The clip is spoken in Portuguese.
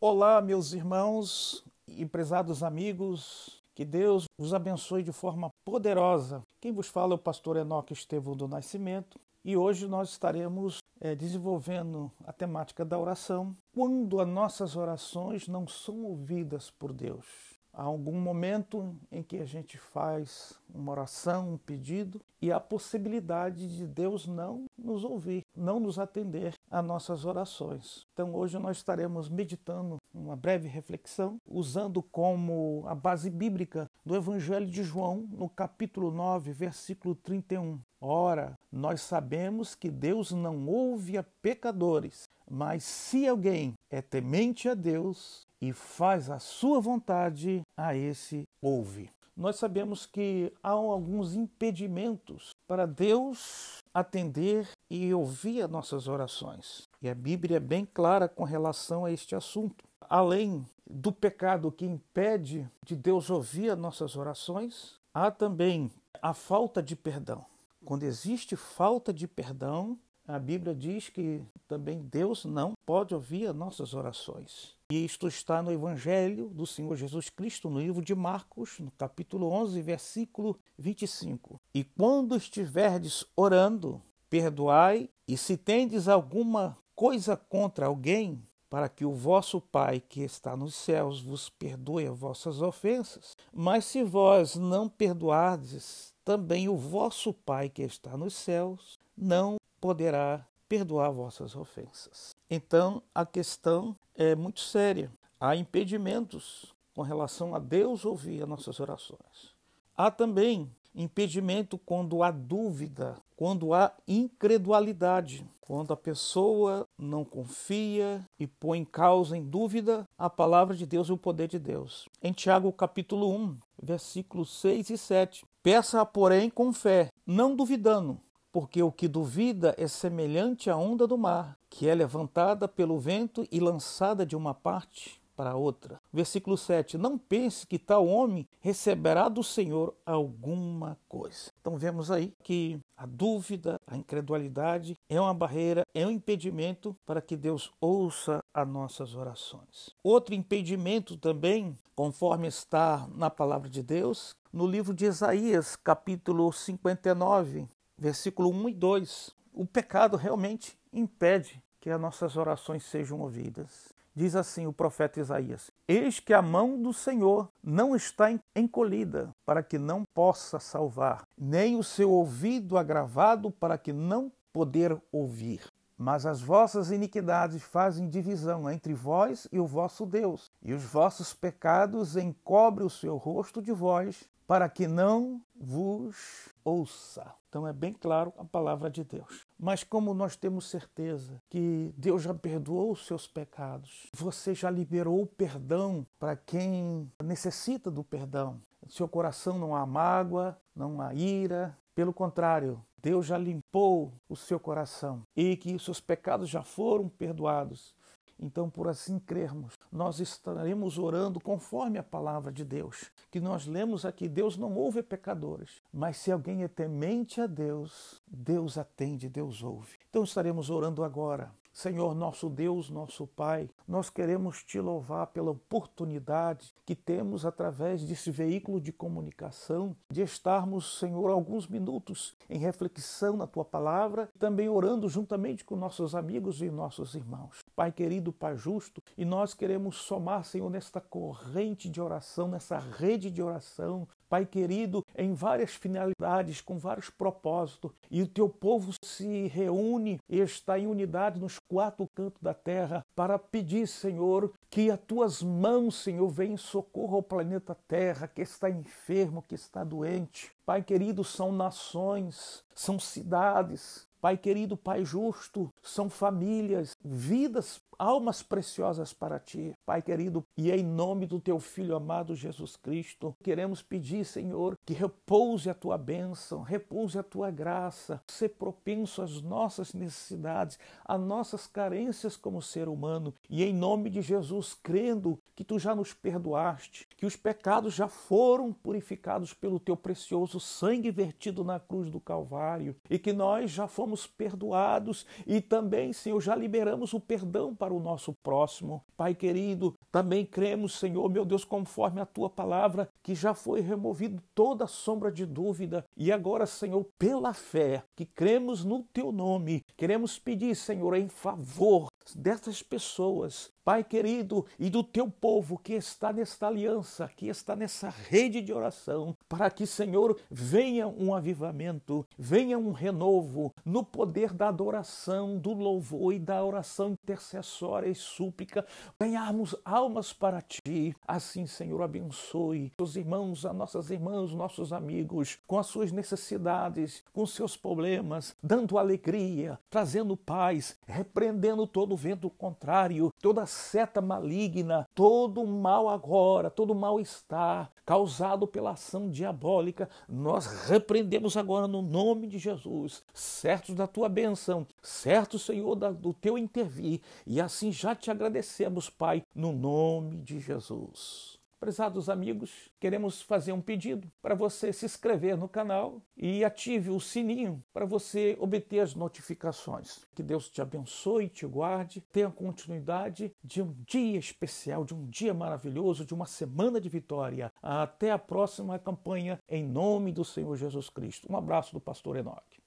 Olá, meus irmãos e prezados amigos, que Deus vos abençoe de forma poderosa. Quem vos fala é o pastor Enoque Estevão do Nascimento e hoje nós estaremos é, desenvolvendo a temática da oração quando as nossas orações não são ouvidas por Deus. Há algum momento em que a gente faz uma oração, um pedido, e há possibilidade de Deus não nos ouvir, não nos atender a nossas orações. Então hoje nós estaremos meditando uma breve reflexão, usando como a base bíblica do Evangelho de João, no capítulo 9, versículo 31. Ora, nós sabemos que Deus não ouve a pecadores, mas se alguém é temente a Deus, e faz a sua vontade, a esse ouve. Nós sabemos que há alguns impedimentos para Deus atender e ouvir as nossas orações. E a Bíblia é bem clara com relação a este assunto. Além do pecado que impede de Deus ouvir as nossas orações, há também a falta de perdão. Quando existe falta de perdão, a Bíblia diz que também Deus não pode ouvir as nossas orações. E isto está no Evangelho do Senhor Jesus Cristo, no livro de Marcos, no capítulo 11, versículo 25. E quando estiverdes orando, perdoai, e se tendes alguma coisa contra alguém, para que o vosso Pai que está nos céus vos perdoe as vossas ofensas. Mas se vós não perdoardes, também o vosso Pai que está nos céus não poderá perdoar vossas ofensas. Então, a questão é muito séria. Há impedimentos com relação a Deus ouvir as nossas orações. Há também impedimento quando há dúvida, quando há incredulidade, quando a pessoa não confia e põe em causa, em dúvida, a palavra de Deus e o poder de Deus. Em Tiago capítulo 1, versículos 6 e 7. Peça, porém, com fé, não duvidando, porque o que duvida é semelhante à onda do mar, que é levantada pelo vento e lançada de uma parte para outra. Versículo 7: Não pense que tal homem receberá do Senhor alguma coisa. Então vemos aí que a dúvida, a incredulidade é uma barreira, é um impedimento para que Deus ouça as nossas orações. Outro impedimento também, conforme está na palavra de Deus, no livro de Isaías, capítulo 59, versículo 1 e 2. O pecado realmente impede que as nossas orações sejam ouvidas. Diz assim o profeta Isaías: Eis que a mão do Senhor não está encolhida para que não possa salvar, nem o seu ouvido agravado para que não poder ouvir. Mas as vossas iniquidades fazem divisão entre vós e o vosso Deus, e os vossos pecados encobrem o seu rosto de vós, para que não vos ouça. Então é bem claro a palavra de Deus. Mas como nós temos certeza que Deus já perdoou os seus pecados, você já liberou o perdão para quem necessita do perdão. No seu coração não há mágoa, não há ira, pelo contrário, Deus já limpou o seu coração e que os seus pecados já foram perdoados. Então, por assim crermos, nós estaremos orando conforme a palavra de Deus, que nós lemos aqui: Deus não ouve pecadores, mas se alguém é temente a Deus, Deus atende, Deus ouve. Então, estaremos orando agora. Senhor, nosso Deus, nosso Pai, nós queremos te louvar pela oportunidade que temos através desse veículo de comunicação de estarmos, Senhor, alguns minutos em reflexão na tua palavra, também orando juntamente com nossos amigos e nossos irmãos. Pai querido, Pai justo, e nós queremos somar, Senhor, nesta corrente de oração, nessa rede de oração, Pai querido, em várias finalidades, com vários propósitos, e o teu povo se reúne e está em unidade nos quatro cantos da terra para pedir, Senhor, que as tuas mãos, Senhor, venham em socorro ao planeta Terra que está enfermo, que está doente. Pai querido, são nações, são cidades, Pai querido, Pai justo, são famílias, vidas, almas preciosas para ti. Pai querido, e em nome do teu filho amado Jesus Cristo, queremos pedir, Senhor, que repouse a tua bênção, repouse a tua graça, ser propenso às nossas necessidades, às nossas carências como ser humano. E em nome de Jesus, crendo que tu já nos perdoaste, que os pecados já foram purificados pelo teu precioso sangue vertido na cruz do Calvário e que nós já fomos perdoados e também, Senhor, já liberamos o perdão para o nosso próximo. Pai querido, também cremos, Senhor, meu Deus, conforme a tua palavra, que já foi removido toda sombra de dúvida. E agora, Senhor, pela fé, que cremos no teu nome, queremos pedir, Senhor, em favor dessas pessoas, Pai querido, e do teu povo que está nesta aliança, que está nessa rede de oração, para que, Senhor, venha um avivamento, venha um renovo no poder da adoração, do louvor e da oração intercessória e súplica, ganharmos almas para ti. Assim, Senhor, abençoe os irmãos, as nossas irmãs, nossos amigos, com as suas necessidades, com seus problemas, dando alegria, trazendo paz, repreendendo todo o vento contrário, toda seta maligna, todo mal agora, todo mal-estar causado pela ação diabólica, nós repreendemos agora no nome de Jesus, certos da tua bênção, certo, Senhor, do teu intervir, e assim já te agradecemos, Pai, no nome de Jesus. Prezados amigos, queremos fazer um pedido para você se inscrever no canal e ative o sininho para você obter as notificações. Que Deus te abençoe, e te guarde, tenha continuidade de um dia especial, de um dia maravilhoso, de uma semana de vitória. Até a próxima campanha, em nome do Senhor Jesus Cristo. Um abraço do pastor Enoque.